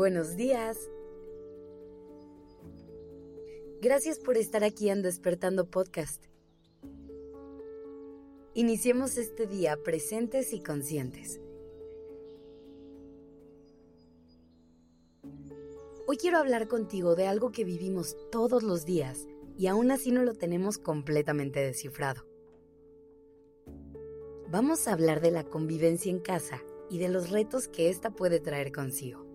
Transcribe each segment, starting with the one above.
Buenos días. Gracias por estar aquí en Despertando Podcast. Iniciemos este día presentes y conscientes. Hoy quiero hablar contigo de algo que vivimos todos los días y aún así no lo tenemos completamente descifrado. Vamos a hablar de la convivencia en casa y de los retos que ésta puede traer consigo.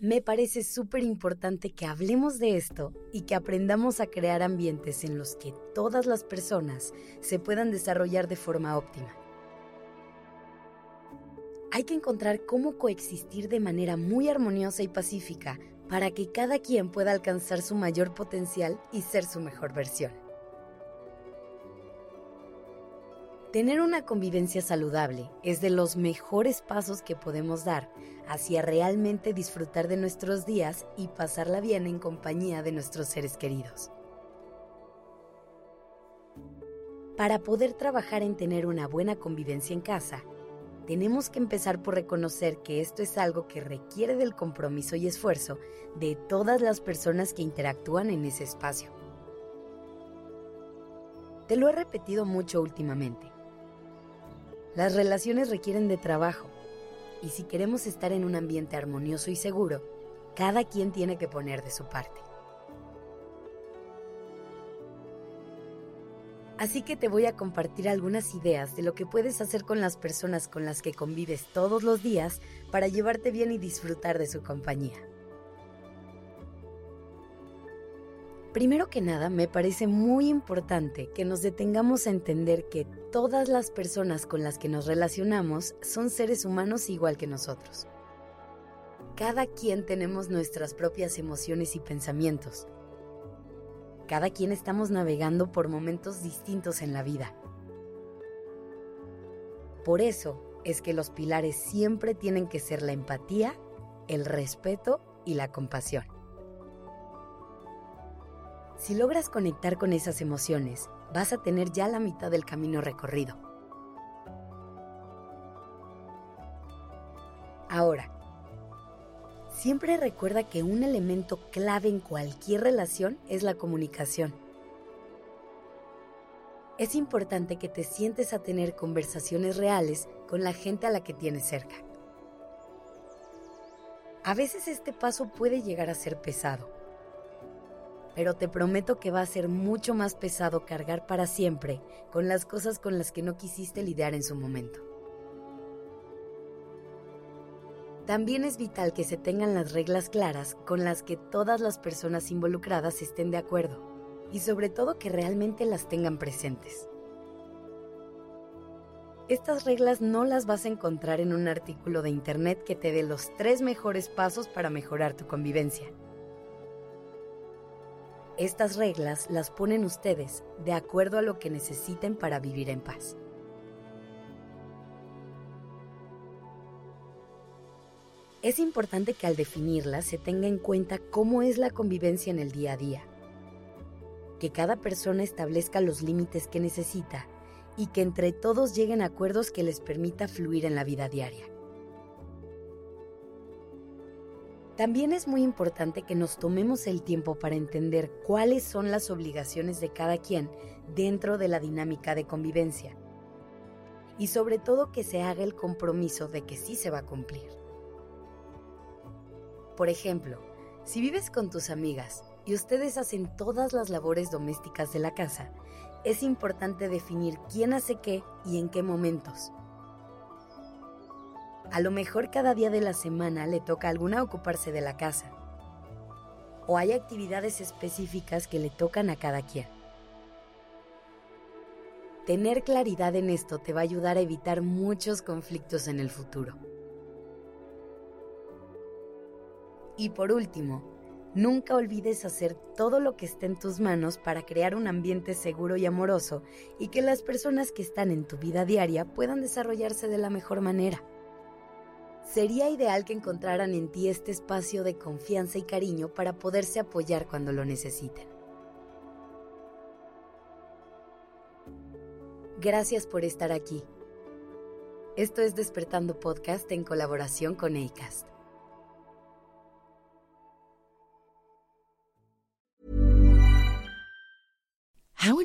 Me parece súper importante que hablemos de esto y que aprendamos a crear ambientes en los que todas las personas se puedan desarrollar de forma óptima. Hay que encontrar cómo coexistir de manera muy armoniosa y pacífica para que cada quien pueda alcanzar su mayor potencial y ser su mejor versión. Tener una convivencia saludable es de los mejores pasos que podemos dar hacia realmente disfrutar de nuestros días y pasarla bien en compañía de nuestros seres queridos. Para poder trabajar en tener una buena convivencia en casa, tenemos que empezar por reconocer que esto es algo que requiere del compromiso y esfuerzo de todas las personas que interactúan en ese espacio. Te lo he repetido mucho últimamente las relaciones requieren de trabajo y si queremos estar en un ambiente armonioso y seguro, cada quien tiene que poner de su parte. Así que te voy a compartir algunas ideas de lo que puedes hacer con las personas con las que convives todos los días para llevarte bien y disfrutar de su compañía. Primero que nada, me parece muy importante que nos detengamos a entender que todas las personas con las que nos relacionamos son seres humanos igual que nosotros. Cada quien tenemos nuestras propias emociones y pensamientos. Cada quien estamos navegando por momentos distintos en la vida. Por eso es que los pilares siempre tienen que ser la empatía, el respeto y la compasión. Si logras conectar con esas emociones, vas a tener ya la mitad del camino recorrido. Ahora, siempre recuerda que un elemento clave en cualquier relación es la comunicación. Es importante que te sientes a tener conversaciones reales con la gente a la que tienes cerca. A veces este paso puede llegar a ser pesado pero te prometo que va a ser mucho más pesado cargar para siempre con las cosas con las que no quisiste lidiar en su momento. También es vital que se tengan las reglas claras con las que todas las personas involucradas estén de acuerdo y sobre todo que realmente las tengan presentes. Estas reglas no las vas a encontrar en un artículo de internet que te dé los tres mejores pasos para mejorar tu convivencia. Estas reglas las ponen ustedes de acuerdo a lo que necesiten para vivir en paz. Es importante que al definirlas se tenga en cuenta cómo es la convivencia en el día a día, que cada persona establezca los límites que necesita y que entre todos lleguen acuerdos que les permita fluir en la vida diaria. También es muy importante que nos tomemos el tiempo para entender cuáles son las obligaciones de cada quien dentro de la dinámica de convivencia. Y sobre todo que se haga el compromiso de que sí se va a cumplir. Por ejemplo, si vives con tus amigas y ustedes hacen todas las labores domésticas de la casa, es importante definir quién hace qué y en qué momentos a lo mejor cada día de la semana le toca a alguna ocuparse de la casa. O hay actividades específicas que le tocan a cada quien. Tener claridad en esto te va a ayudar a evitar muchos conflictos en el futuro. Y por último, nunca olvides hacer todo lo que esté en tus manos para crear un ambiente seguro y amoroso y que las personas que están en tu vida diaria puedan desarrollarse de la mejor manera sería ideal que encontraran en ti este espacio de confianza y cariño para poderse apoyar cuando lo necesiten. Gracias por estar aquí. Esto es Despertando Podcast en colaboración con ACAST.